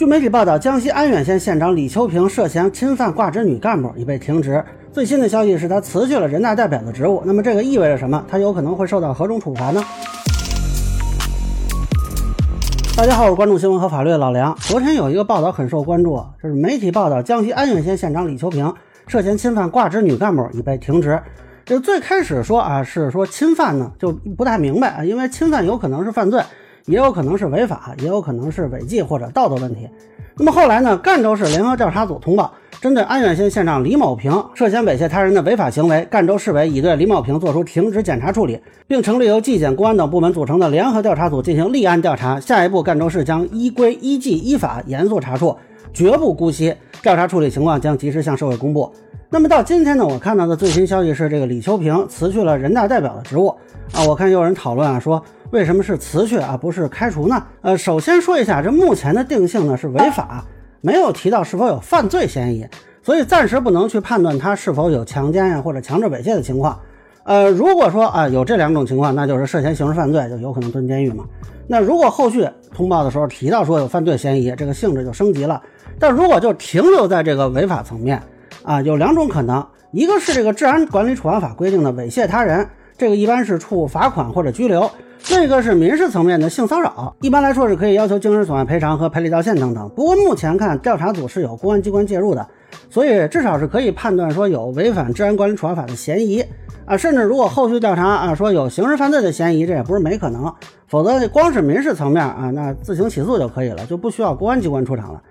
据媒体报道，江西安远县县长李秋平涉嫌侵犯挂职女干部，已被停职。最新的消息是他辞去了人大代表的职务。那么这个意味着什么？他有可能会受到何种处罚呢？大家好，我是关注新闻和法律的老梁。昨天有一个报道很受关注，就是媒体报道，江西安远县县长李秋平涉嫌侵犯挂职女干部，已被停职。就最开始说啊，是说侵犯呢，就不太明白啊，因为侵犯有可能是犯罪，也有可能是违法，也有可能是违纪或者道德问题。那么后来呢，赣州市联合调查组通报，针对安远县县长李某平涉嫌猥亵他人的违法行为，赣州市委已对李某平作出停职检查处理，并成立由纪检、公安等部门组成的联合调查组进行立案调查。下一步，赣州市将依规依纪依法严肃查处，绝不姑息。调查处理情况将及时向社会公布。那么到今天呢，我看到的最新消息是，这个李秋平辞去了人大代表的职务啊。我看有人讨论啊，说为什么是辞去啊，不是开除呢？呃，首先说一下，这目前的定性呢是违法，没有提到是否有犯罪嫌疑，所以暂时不能去判断他是否有强奸呀或者强制猥亵的情况。呃，如果说啊有这两种情况，那就是涉嫌刑事犯罪，就有可能蹲监狱嘛。那如果后续通报的时候提到说有犯罪嫌疑，这个性质就升级了。但如果就停留在这个违法层面。啊，有两种可能，一个是这个治安管理处罚法规定的猥亵他人，这个一般是处罚款或者拘留；另一个是民事层面的性骚扰，一般来说是可以要求精神损害赔偿和赔礼道歉等等。不过目前看，调查组是有公安机关介入的，所以至少是可以判断说有违反治安管理处罚法的嫌疑啊。甚至如果后续调查啊说有刑事犯罪的嫌疑，这也不是没可能。否则光是民事层面啊，那自行起诉就可以了，就不需要公安机关出场了。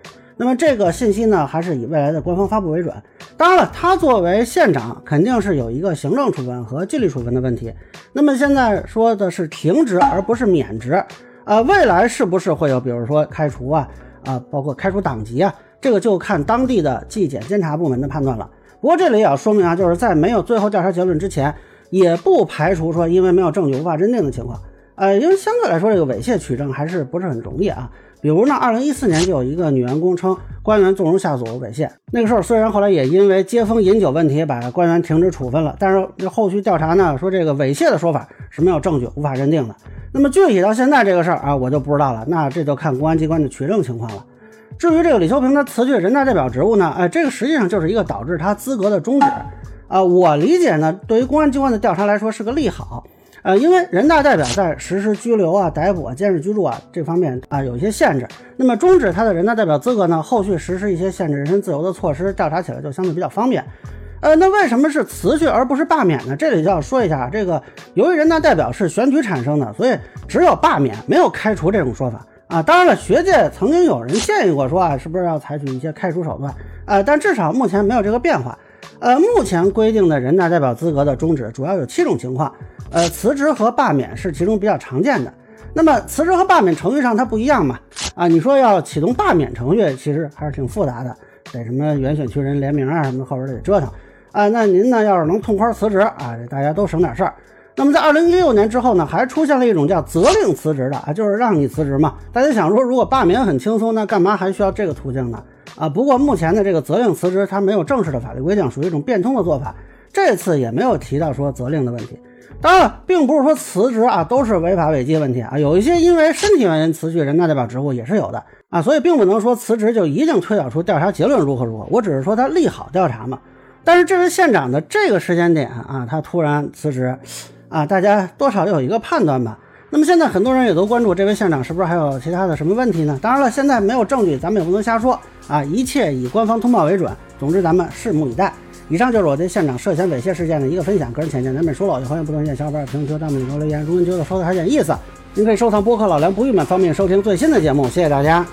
那么这个信息呢，还是以未来的官方发布为准。当然了，他作为县长，肯定是有一个行政处分和纪律处分的问题。那么现在说的是停职，而不是免职。呃，未来是不是会有，比如说开除啊，啊，包括开除党籍啊，这个就看当地的纪检监察部门的判断了。不过这里也要说明啊，就是在没有最后调查结论之前，也不排除说因为没有证据无法认定的情况。呃，因为相对来说，这个猥亵取证还是不是很容易啊。比如呢，二零一四年就有一个女员工称官员纵容下属猥亵，那个时候虽然后来也因为接风饮酒问题把官员停职处分了，但是这后续调查呢说这个猥亵的说法是没有证据无法认定的。那么具体到现在这个事儿啊，我就不知道了，那这就看公安机关的取证情况了。至于这个李秋平他辞去人大代表职务呢，哎，这个实际上就是一个导致他资格的终止啊。我理解呢，对于公安机关的调查来说是个利好。呃，因为人大代表在实施拘留啊、逮捕啊、监视居住啊这方面啊有一些限制，那么终止他的人大代表资格呢，后续实施一些限制人身自由的措施，调查起来就相对比较方便。呃，那为什么是辞去而不是罢免呢？这里就要说一下，这个由于人大代表是选举产生的，所以只有罢免，没有开除这种说法啊。当然了，学界曾经有人建议过说啊，是不是要采取一些开除手段？啊，但至少目前没有这个变化。呃，目前规定的人大代表资格的终止主要有七种情况。呃，辞职和罢免是其中比较常见的。那么辞职和罢免程序上它不一样嘛？啊，你说要启动罢免程序，其实还是挺复杂的，得什么原选区人联名啊什么，后边得折腾。啊，那您呢，要是能痛快辞职啊，大家都省点事儿。那么在二零一六年之后呢，还出现了一种叫责令辞职的啊，就是让你辞职嘛。大家想说，如果罢免很轻松，那干嘛还需要这个途径呢？啊，不过目前的这个责令辞职，它没有正式的法律规定，属于一种变通的做法。这次也没有提到说责令的问题。当然了，并不是说辞职啊都是违法违纪问题啊，有一些因为身体原因辞去人大代表职务也是有的啊，所以并不能说辞职就一定推导出调查结论如何如何。我只是说他利好调查嘛。但是这位县长的这个时间点啊，他突然辞职啊，大家多少有一个判断吧。那么现在很多人也都关注这位县长是不是还有其他的什么问题呢？当然了，现在没有证据，咱们也不能瞎说啊，一切以官方通报为准。总之，咱们拭目以待。以上就是我对县长涉嫌猥亵事件的一个分享，个人浅见难免说了，也欢迎不同意见小伙伴评论区、弹幕里头留言。如果您觉得说的还有点意思，您可以收藏播客老梁不郁闷，方便收听最新的节目。谢谢大家。